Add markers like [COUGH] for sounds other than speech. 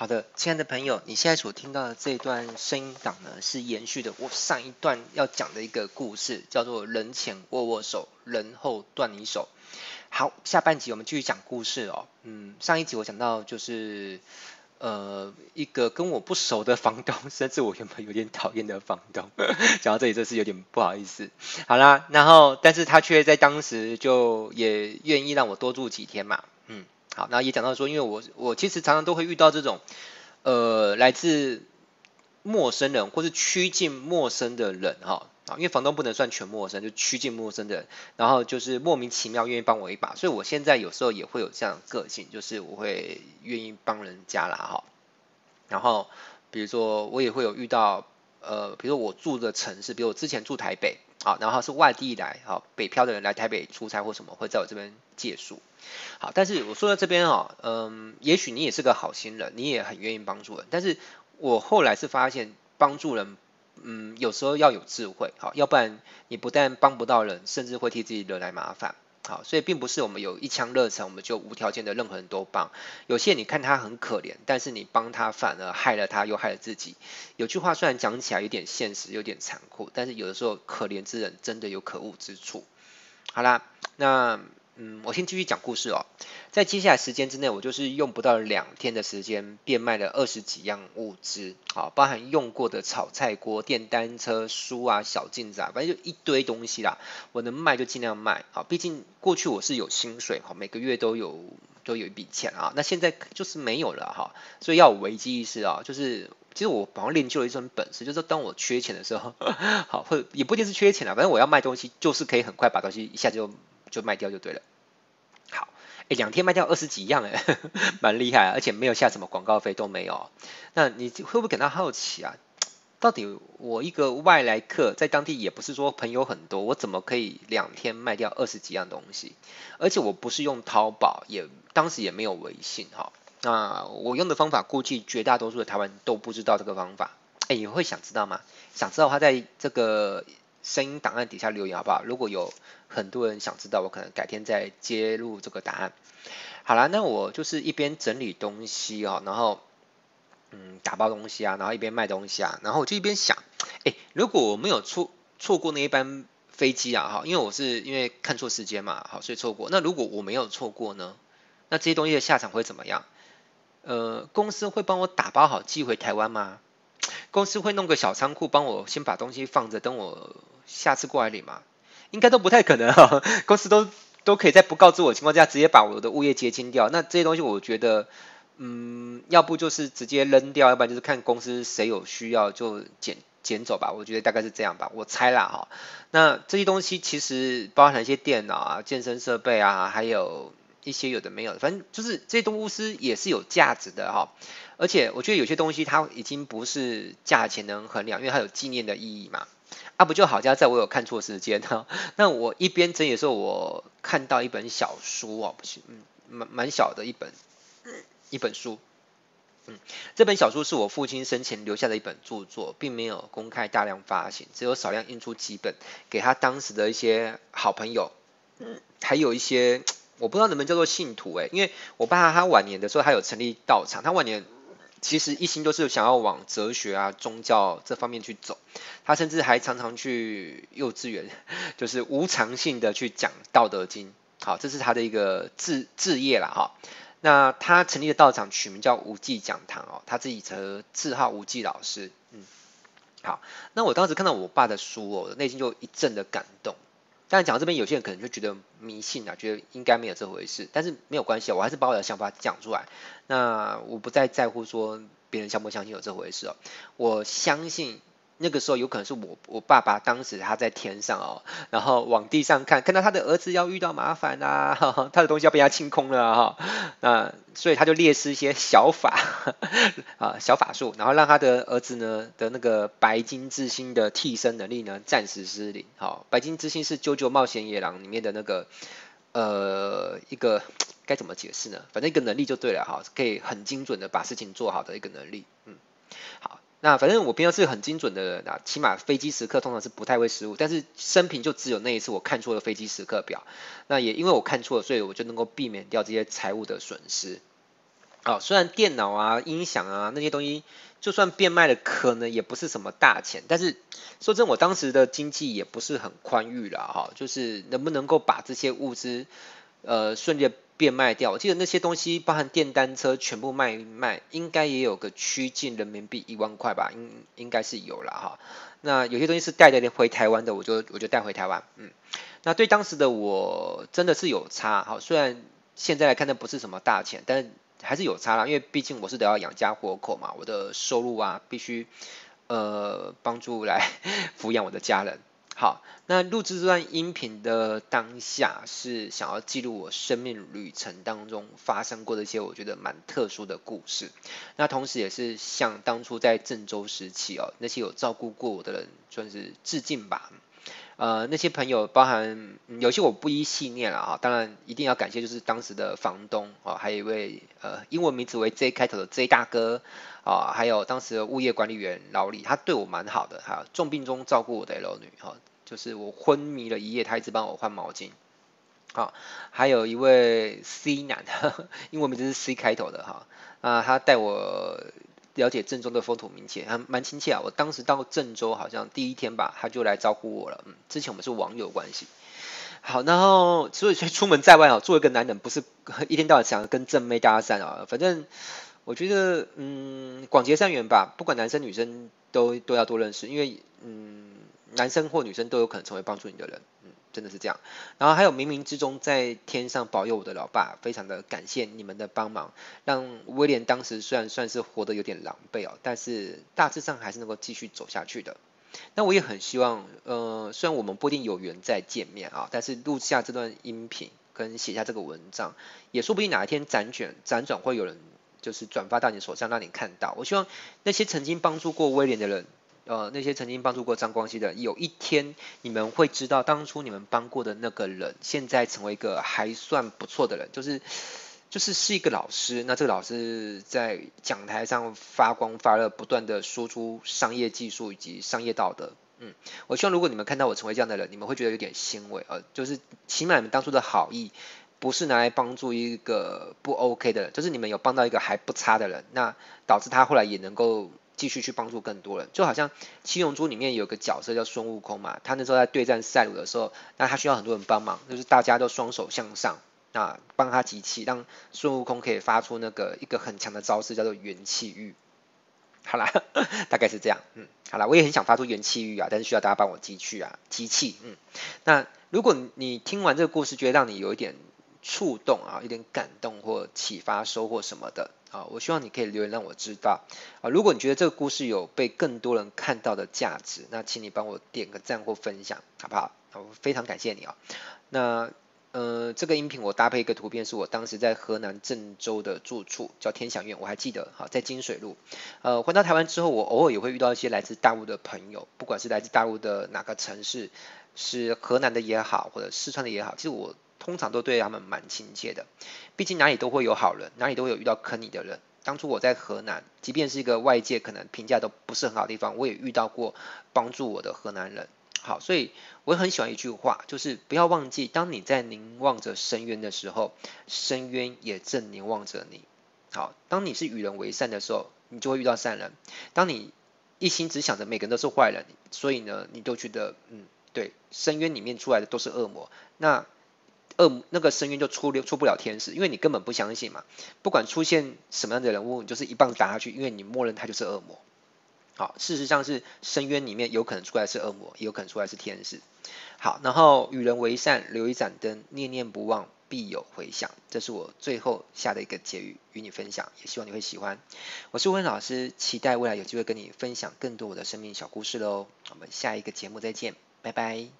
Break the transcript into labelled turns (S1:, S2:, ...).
S1: 好的，亲爱的朋友，你现在所听到的这段声音档呢，是延续的我上一段要讲的一个故事，叫做“人前握握手，人后断你手”。好，下半集我们继续讲故事哦。嗯，上一集我讲到就是，呃，一个跟我不熟的房东，[LAUGHS] 甚至我原本有点讨厌的房东，[LAUGHS] 讲到这里真是有点不好意思。好啦，然后但是他却在当时就也愿意让我多住几天嘛。好，那也讲到说，因为我我其实常常都会遇到这种，呃，来自陌生人或是趋近陌生的人哈，啊，因为房东不能算全陌生，就趋近陌生的人，然后就是莫名其妙愿意帮我一把，所以我现在有时候也会有这样的个性，就是我会愿意帮人家啦哈，然后比如说我也会有遇到，呃，比如说我住的城市，比如我之前住台北。好，然后是外地来，好，北漂的人来台北出差或什么，会在我这边借宿。好，但是我说到这边哦，嗯，也许你也是个好心人，你也很愿意帮助人，但是我后来是发现帮助人，嗯，有时候要有智慧，好，要不然你不但帮不到人，甚至会替自己惹来麻烦。好，所以并不是我们有一腔热忱，我们就无条件的任何人都帮。有些你看他很可怜，但是你帮他反而害了他，又害了自己。有句话虽然讲起来有点现实，有点残酷，但是有的时候可怜之人真的有可恶之处。好啦，那。嗯，我先继续讲故事哦。在接下来时间之内，我就是用不到两天的时间，变卖了二十几样物资，好，包含用过的炒菜锅、电单车、书啊、小镜子啊，反正就一堆东西啦。我能卖就尽量卖，好，毕竟过去我是有薪水，哈，每个月都有都有一笔钱啊。那现在就是没有了哈，所以要有危机意识啊。就是其实我好像练就了一身本事，就是当我缺钱的时候，[LAUGHS] 好，或者也不一定是缺钱啦，反正我要卖东西，就是可以很快把东西一下就就卖掉就对了。好哎，两天卖掉二十几样，哎，[LAUGHS] 蛮厉害，而且没有下什么广告费都没有。那你会不会感到好奇啊？到底我一个外来客在当地也不是说朋友很多，我怎么可以两天卖掉二十几样东西？而且我不是用淘宝，也当时也没有微信哈。那我用的方法，估计绝大多数的台湾都不知道这个方法。哎，你会想知道吗？想知道他在这个。声音档案底下留言好不好？如果有很多人想知道，我可能改天再揭露这个答案。好啦，那我就是一边整理东西哦，然后嗯打包东西啊，然后一边卖东西啊，然后我就一边想，哎，如果我没有错错过那一班飞机啊，哈，因为我是因为看错时间嘛，好，所以错过。那如果我没有错过呢？那这些东西的下场会怎么样？呃，公司会帮我打包好寄回台湾吗？公司会弄个小仓库帮我先把东西放着，等我。下次过来领嘛，应该都不太可能哈。[LAUGHS] 公司都都可以在不告知我的情况下，直接把我的物业结清掉。那这些东西，我觉得，嗯，要不就是直接扔掉，要不然就是看公司谁有需要就捡捡走吧。我觉得大概是这样吧，我猜啦哈。那这些东西其实包含一些电脑啊、健身设备啊，还有一些有的没有的，反正就是这些东西也是有价值的哈。而且我觉得有些东西它已经不是价钱能衡量，因为它有纪念的意义嘛。啊，不就好家在我有看错时间哈。那我一边整理的时候，我看到一本小书哦，不是，嗯，蛮蛮小的一本，一本书。嗯，这本小书是我父亲生前留下的一本著作，并没有公开大量发行，只有少量印出几本，给他当时的一些好朋友，嗯，还有一些我不知道能不能叫做信徒诶，因为我爸他晚年的时候，他有成立道场，他晚年。其实一心都是想要往哲学啊、宗教这方面去走，他甚至还常常去幼稚园，就是无偿性的去讲《道德经》。好，这是他的一个志志业啦哈。那他成立的道场取名叫无忌讲堂哦，他自己则自号无忌老师。嗯，好，那我当时看到我爸的书哦，内心就一阵的感动。但讲到这边，有些人可能就觉得迷信啊，觉得应该没有这回事。但是没有关系啊，我还是把我的想法讲出来。那我不再在乎说别人相不相信有这回事哦，我相信。那个时候有可能是我我爸爸当时他在天上哦，然后往地上看，看到他的儿子要遇到麻烦啊，[LAUGHS] 他的东西要被他清空了哈，那所以他就列示一些小法 [LAUGHS] 啊小法术，然后让他的儿子呢的那个白金之星的替身能力呢暂时失灵。好，白金之星是《啾啾冒险野狼》里面的那个呃一个该怎么解释呢？反正一个能力就对了哈，可以很精准的把事情做好的一个能力，嗯，那反正我平常是很精准的人啊，起码飞机时刻通常是不太会失误，但是生平就只有那一次我看错了飞机时刻表，那也因为我看错了，所以我就能够避免掉这些财务的损失。好，虽然电脑啊、音响啊那些东西，就算变卖了，可能也不是什么大钱。但是说真，我当时的经济也不是很宽裕了哈，就是能不能够把这些物资呃顺利变卖掉？我记得那些东西，包含电单车，全部卖一卖，应该也有个趋近人民币一万块吧，应应该是有了哈。那有些东西是带着回台湾的，我就我就带回台湾。嗯，那对当时的我真的是有差哈，虽然现在来看那不是什么大钱，但。还是有差啦，因为毕竟我是得要养家活口嘛，我的收入啊必须呃帮助来 [LAUGHS] 抚养我的家人。好，那录制这段音频的当下是想要记录我生命旅程当中发生过的一些我觉得蛮特殊的故事，那同时也是向当初在郑州时期哦那些有照顾过我的人算是致敬吧。呃，那些朋友包含、有些我不一细念了啊，当然一定要感谢就是当时的房东啊，还有一位呃英文名字为 J 开头的 J 大哥啊，还有当时的物业管理员老李，他对我蛮好的哈，重病中照顾我的 L 女哈，就是我昏迷了一夜，他一直帮我换毛巾，好，还有一位 C 男，[LAUGHS] 英文名字是 C 开头的哈，啊，他带我。了解郑州的风土民情，还蛮亲切啊！我当时到郑州好像第一天吧，他就来招呼我了。嗯，之前我们是网友关系。好，然后所以所以出门在外啊，作为一个男人，不是一天到晚想跟正妹搭讪啊。反正我觉得，嗯，广结善缘吧，不管男生女生都都要多认识，因为嗯，男生或女生都有可能成为帮助你的人。嗯真的是这样，然后还有冥冥之中在天上保佑我的老爸，非常的感谢你们的帮忙，让威廉当时虽然算是活得有点狼狈哦，但是大致上还是能够继续走下去的。那我也很希望，呃，虽然我们不一定有缘再见面啊，但是录下这段音频跟写下这个文章，也说不定哪一天辗转辗转会有人就是转发到你手上，让你看到。我希望那些曾经帮助过威廉的人。呃，那些曾经帮助过张光熙的，有一天你们会知道，当初你们帮过的那个人，现在成为一个还算不错的人，就是就是是一个老师。那这个老师在讲台上发光发热，不断的输出商业技术以及商业道德。嗯，我希望如果你们看到我成为这样的人，你们会觉得有点欣慰。呃，就是起码你们当初的好意，不是拿来帮助一个不 OK 的人，就是你们有帮到一个还不差的人，那导致他后来也能够。继续去帮助更多人，就好像七龙珠里面有个角色叫孙悟空嘛，他那时候在对战赛鲁的时候，那他需要很多人帮忙，就是大家都双手向上啊，帮他集气，让孙悟空可以发出那个一个很强的招式，叫做元气玉。好啦，[LAUGHS] 大概是这样，嗯，好啦，我也很想发出元气玉啊，但是需要大家帮我集气啊，集气，嗯，那如果你听完这个故事，觉得让你有一点触动啊，有点感动或启发、收获什么的。啊，我希望你可以留言让我知道啊。如果你觉得这个故事有被更多人看到的价值，那请你帮我点个赞或分享，好不好？我非常感谢你啊。那呃，这个音频我搭配一个图片，是我当时在河南郑州的住处，叫天祥苑，我还记得。好，在金水路。呃，回到台湾之后，我偶尔也会遇到一些来自大陆的朋友，不管是来自大陆的哪个城市，是河南的也好，或者四川的也好，其实我。通常都对他们蛮亲切的，毕竟哪里都会有好人，哪里都会有遇到坑你的人。当初我在河南，即便是一个外界可能评价都不是很好的地方，我也遇到过帮助我的河南人。好，所以我很喜欢一句话，就是不要忘记，当你在凝望着深渊的时候，深渊也正凝望着你。好，当你是与人为善的时候，你就会遇到善人；当你一心只想着每个人都是坏人，所以呢，你都觉得嗯，对，深渊里面出来的都是恶魔。那恶那个深渊就出出不了天使，因为你根本不相信嘛。不管出现什么样的人物，你就是一棒打下去，因为你默认他就是恶魔。好，事实上是深渊里面有可能出来是恶魔，也有可能出来是天使。好，然后与人为善，留一盏灯，念念不忘，必有回响。这是我最后下的一个结语，与你分享，也希望你会喜欢。我是温老师，期待未来有机会跟你分享更多我的生命小故事喽。我们下一个节目再见，拜拜。